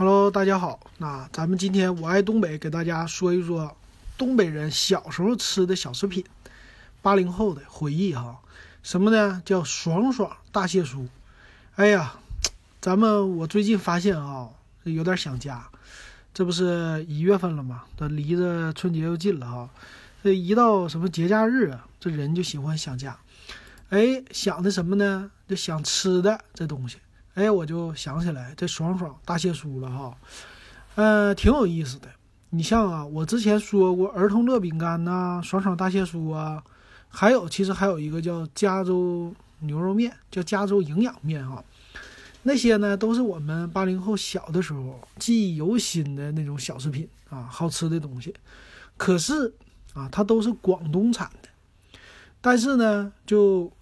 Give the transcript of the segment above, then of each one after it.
Hello，大家好。那咱们今天我爱东北，给大家说一说东北人小时候吃的小食品，八零后的回忆哈。什么呢？叫爽爽大蟹酥。哎呀，咱们我最近发现啊，有点想家。这不是一月份了吗？这离着春节又近了哈。这一到什么节假日啊，这人就喜欢想家。哎，想的什么呢？就想吃的这东西。哎，我就想起来这爽爽大蟹酥了哈，呃，挺有意思的。你像啊，我之前说过儿童乐饼干呐，爽爽大蟹酥啊，还有其实还有一个叫加州牛肉面，叫加州营养面哈。那些呢，都是我们八零后小的时候记忆犹新的那种小食品啊，好吃的东西。可是啊，它都是广东产的，但是呢，就。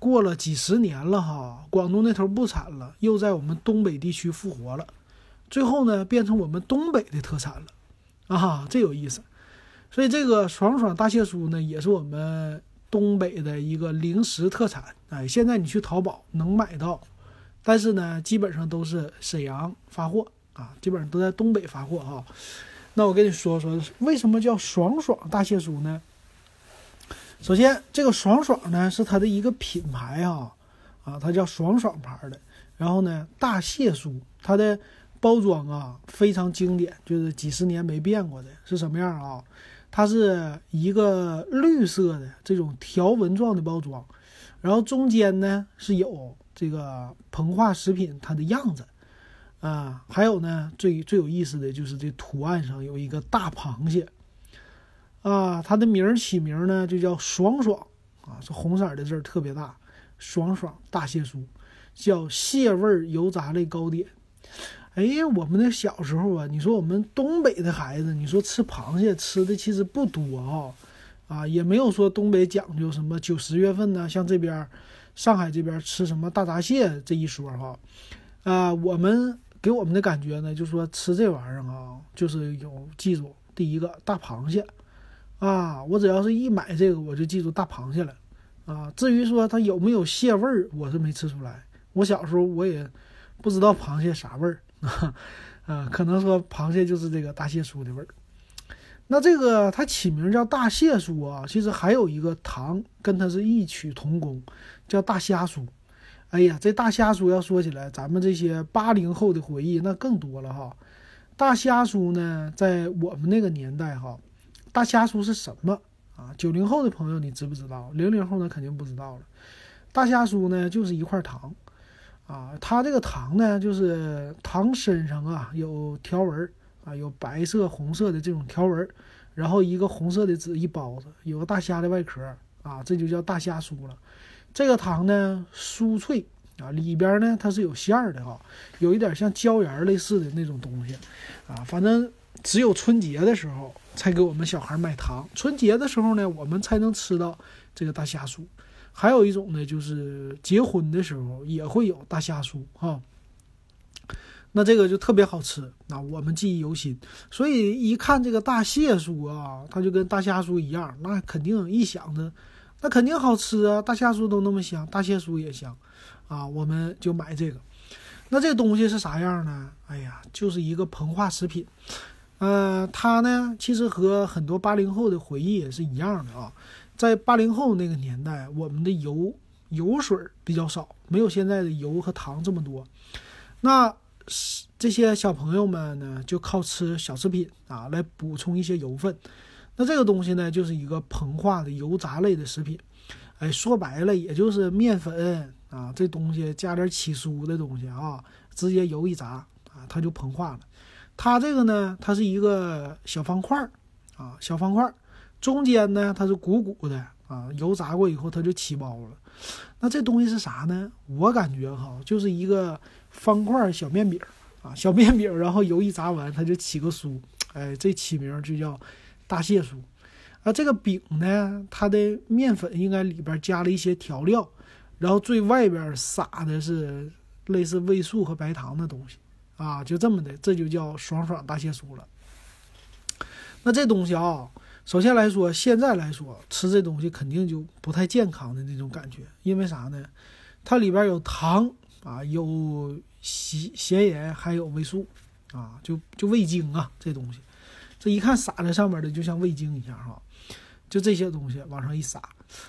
过了几十年了哈，广东那头不产了，又在我们东北地区复活了，最后呢变成我们东北的特产了，啊，这有意思。所以这个爽爽大蟹酥呢，也是我们东北的一个零食特产。哎，现在你去淘宝能买到，但是呢，基本上都是沈阳发货啊，基本上都在东北发货哈。那我跟你说说，为什么叫爽爽大蟹酥呢？首先，这个爽爽呢是它的一个品牌啊，啊，它叫爽爽牌的。然后呢，大蟹酥它的包装啊非常经典，就是几十年没变过的，是什么样啊？它是一个绿色的这种条纹状的包装，然后中间呢是有这个膨化食品它的样子啊，还有呢最最有意思的就是这图案上有一个大螃蟹。啊，它的名儿起名呢就叫爽爽啊，是红色的字儿特别大，爽爽大蟹酥，叫蟹味油炸类糕点。哎，我们那小时候啊，你说我们东北的孩子，你说吃螃蟹吃的其实不多啊，啊，也没有说东北讲究什么九十月份呢，像这边上海这边吃什么大闸蟹这一说哈。啊，我们给我们的感觉呢，就说吃这玩意儿啊，就是有记住第一个大螃蟹。啊，我只要是一买这个，我就记住大螃蟹了，啊，至于说它有没有蟹味儿，我是没吃出来。我小时候我也不知道螃蟹啥味儿，啊，可能说螃蟹就是这个大蟹酥的味儿。那这个它起名叫大蟹酥啊，其实还有一个糖跟它是异曲同工，叫大虾酥。哎呀，这大虾酥要说起来，咱们这些八零后的回忆那更多了哈。大虾酥呢，在我们那个年代哈。大虾酥是什么啊？九零后的朋友，你知不知道？零零后呢，肯定不知道了。大虾酥呢，就是一块糖，啊，它这个糖呢，就是糖身上啊有条纹啊，有白色、红色的这种条纹然后一个红色的纸一包着，有个大虾的外壳啊，这就叫大虾酥了。这个糖呢，酥脆啊，里边呢它是有馅儿的哈，有一点像椒盐类似的那种东西啊，反正只有春节的时候。才给我们小孩买糖，春节的时候呢，我们才能吃到这个大虾酥。还有一种呢，就是结婚的时候也会有大虾酥哈。那这个就特别好吃，那我们记忆犹新。所以一看这个大蟹酥啊，它就跟大虾酥一样，那肯定一想着，那肯定好吃啊。大虾酥都那么香，大蟹酥也香啊，我们就买这个。那这东西是啥样呢？哎呀，就是一个膨化食品。呃，它呢，其实和很多八零后的回忆也是一样的啊。在八零后那个年代，我们的油油水比较少，没有现在的油和糖这么多。那这些小朋友们呢，就靠吃小食品啊来补充一些油分。那这个东西呢，就是一个膨化的油炸类的食品。哎，说白了，也就是面粉啊，这东西加点起酥的东西啊，直接油一炸啊，它就膨化了。它这个呢，它是一个小方块儿啊，小方块儿，中间呢它是鼓鼓的啊，油炸过以后它就起包了。那这东西是啥呢？我感觉哈，就是一个方块小面饼啊，小面饼，然后油一炸完它就起个酥，哎，这起名就叫大蟹酥。啊，这个饼呢，它的面粉应该里边加了一些调料，然后最外边撒的是类似味素和白糖的东西。啊，就这么的，这就叫爽爽大蟹酥了。那这东西啊，首先来说，现在来说吃这东西肯定就不太健康的那种感觉，因为啥呢？它里边有糖啊，有咸咸盐，还有味素啊，就就味精啊，这东西，这一看撒在上面的就像味精一样哈，就这些东西往上一撒，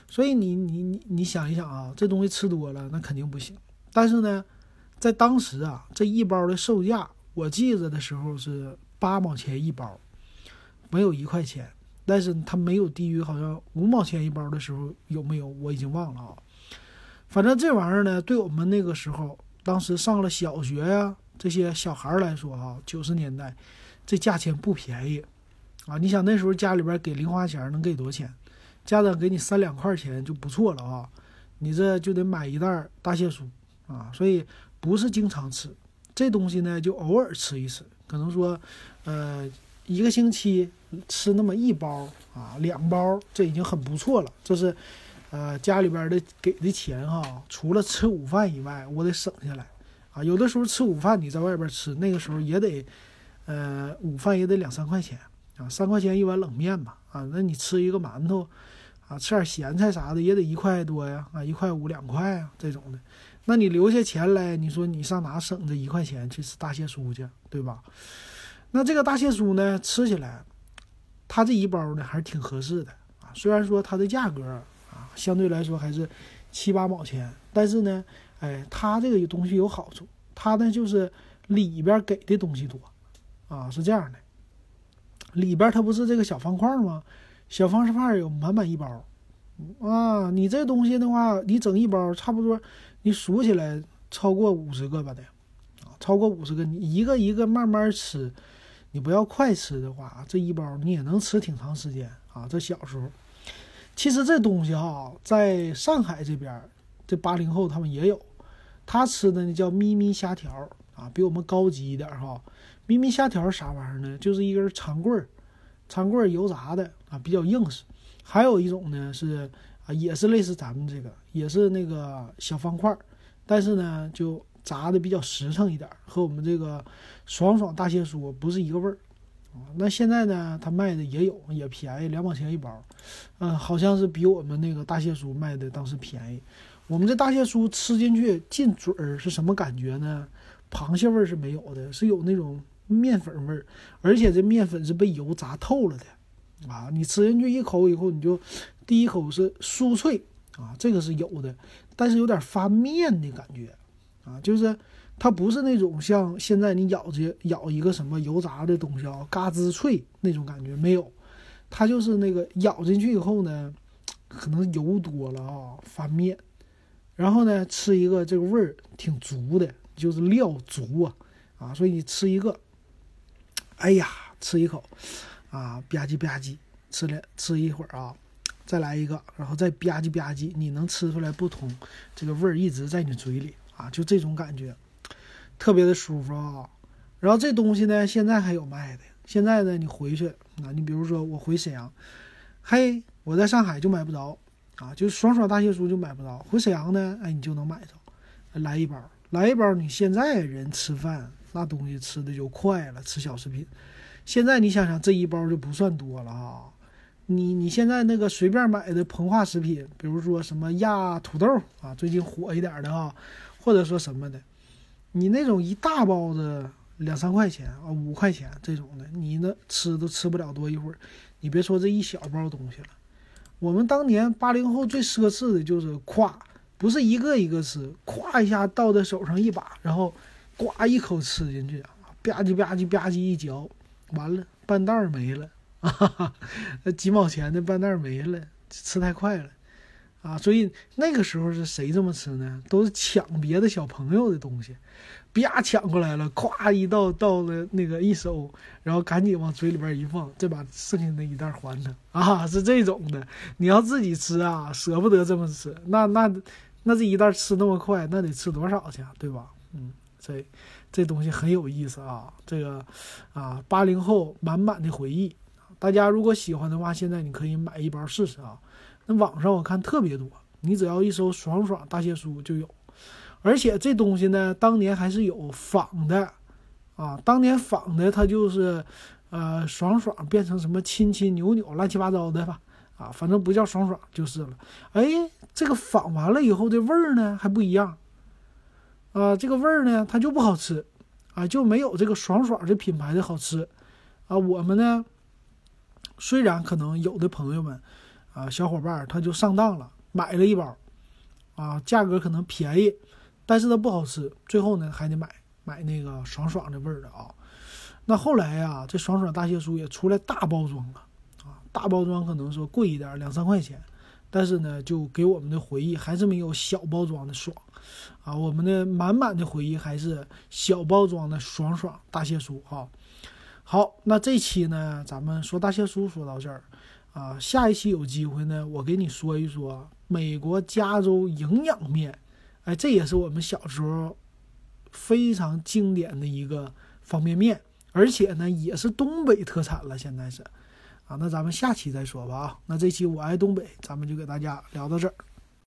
所以你你你你想一想啊，这东西吃多了那肯定不行。但是呢，在当时啊，这一包的售价我记着的时候是八毛钱一包，没有一块钱，但是它没有低于好像五毛钱一包的时候有没有我已经忘了啊。反正这玩意儿呢，对我们那个时候，当时上了小学呀，这些小孩来说哈，九十年代，这价钱不便宜，啊，你想那时候家里边给零花钱能给多少钱？家长给你三两块钱就不错了啊，你这就得买一袋大蟹酥啊，所以不是经常吃，这东西呢就偶尔吃一次，可能说，呃，一个星期吃那么一包啊，两包，这已经很不错了，这是。呃，家里边的给的钱哈，除了吃午饭以外，我得省下来，啊，有的时候吃午饭你在外边吃，那个时候也得，呃，午饭也得两三块钱，啊，三块钱一碗冷面吧，啊，那你吃一个馒头，啊，吃点咸菜啥的也得一块多呀，啊，一块五两块啊这种的，那你留下钱来，你说你上哪省这一块钱去吃大蟹酥去，对吧？那这个大蟹酥呢，吃起来，它这一包呢还是挺合适的啊，虽然说它的价格啊。相对来说还是七八毛钱，但是呢，哎，它这个东西有好处，它呢就是里边给的东西多，啊，是这样的，里边它不是这个小方块吗？小方式块有满满一包，啊，你这东西的话，你整一包差不多，你数起来超过五十个吧得，啊，超过五十个，你一个一个慢慢吃，你不要快吃的话，这一包你也能吃挺长时间啊。这小时候。其实这东西哈，在上海这边，这八零后他们也有，他吃的呢叫咪咪虾条啊，比我们高级一点哈。咪咪虾条啥玩意儿呢？就是一根长棍儿，长棍油炸的啊，比较硬实。还有一种呢是啊，也是类似咱们这个，也是那个小方块儿，但是呢就炸的比较实诚一点，和我们这个爽爽大蟹酥不是一个味儿。那现在呢，他卖的也有，也便宜，两毛钱一包，嗯，好像是比我们那个大蟹酥卖的当时便宜。我们这大蟹酥吃进去进嘴儿是什么感觉呢？螃蟹味儿是没有的，是有那种面粉味儿，而且这面粉是被油炸透了的，啊，你吃进去一口以后，你就第一口是酥脆啊，这个是有的，但是有点发面的感觉，啊，就是。它不是那种像现在你咬着咬一个什么油炸的东西啊，嘎吱脆那种感觉没有，它就是那个咬进去以后呢，可能油多了啊，发面，然后呢吃一个这个味儿挺足的，就是料足啊啊，所以你吃一个，哎呀，吃一口啊吧唧吧唧，吃了吃一会儿啊，再来一个，然后再吧唧吧唧，你能吃出来不同，这个味儿一直在你嘴里啊，就这种感觉。特别的舒服啊，然后这东西呢，现在还有卖的。现在呢，你回去啊，你比如说我回沈阳，嘿，我在上海就买不着啊，就爽爽大蟹酥就买不着。回沈阳呢，哎，你就能买着，来一包，来一包。你现在人吃饭那东西吃的就快了，吃小食品。现在你想想，这一包就不算多了啊。你你现在那个随便买的膨化食品，比如说什么压土豆啊，最近火一点的啊，或者说什么的。你那种一大包子两三块钱啊，五块钱这种的，你那吃都吃不了多一会儿。你别说这一小包东西了，我们当年八零后最奢侈的就是咵，不是一个一个吃，咵一下倒在手上一把，然后呱一口吃进去，吧唧吧唧吧唧一嚼，完了半袋没了啊，那几毛钱的半袋没了，吃太快了。啊，所以那个时候是谁这么吃呢？都是抢别的小朋友的东西，啪抢过来了，咵一倒倒了那个一收，然后赶紧往嘴里边一放，再把剩下那一袋还他。啊，是这种的。你要自己吃啊，舍不得这么吃。那那那这一袋吃那么快，那得吃多少去，对吧？嗯，这这东西很有意思啊。这个啊，八零后满满的回忆。大家如果喜欢的话，现在你可以买一包试试啊。那网上我看特别多，你只要一搜“爽爽大蟹酥”就有，而且这东西呢，当年还是有仿的，啊，当年仿的它就是，呃，爽爽变成什么亲亲扭扭乱七八糟的吧，啊，反正不叫爽爽就是了。哎，这个仿完了以后的味儿呢还不一样，啊，这个味儿呢它就不好吃，啊，就没有这个爽爽这品牌的好吃啊。我们呢，虽然可能有的朋友们啊，小伙伴他就上当了，买了一包啊，价格可能便宜，但是它不好吃，最后呢还得买买那个爽爽的味儿的啊。那后来呀，这爽爽大蟹酥也出来大包装了啊，大包装可能说贵一点，两三块钱。但是呢，就给我们的回忆还是没有小包装的爽，啊，我们的满满的回忆还是小包装的爽爽大蟹酥哈。好，那这期呢，咱们说大蟹酥说到这儿，啊，下一期有机会呢，我给你说一说美国加州营养面，哎，这也是我们小时候非常经典的一个方便面，而且呢，也是东北特产了，现在是。啊，那咱们下期再说吧啊！那这期我爱东北，咱们就给大家聊到这儿。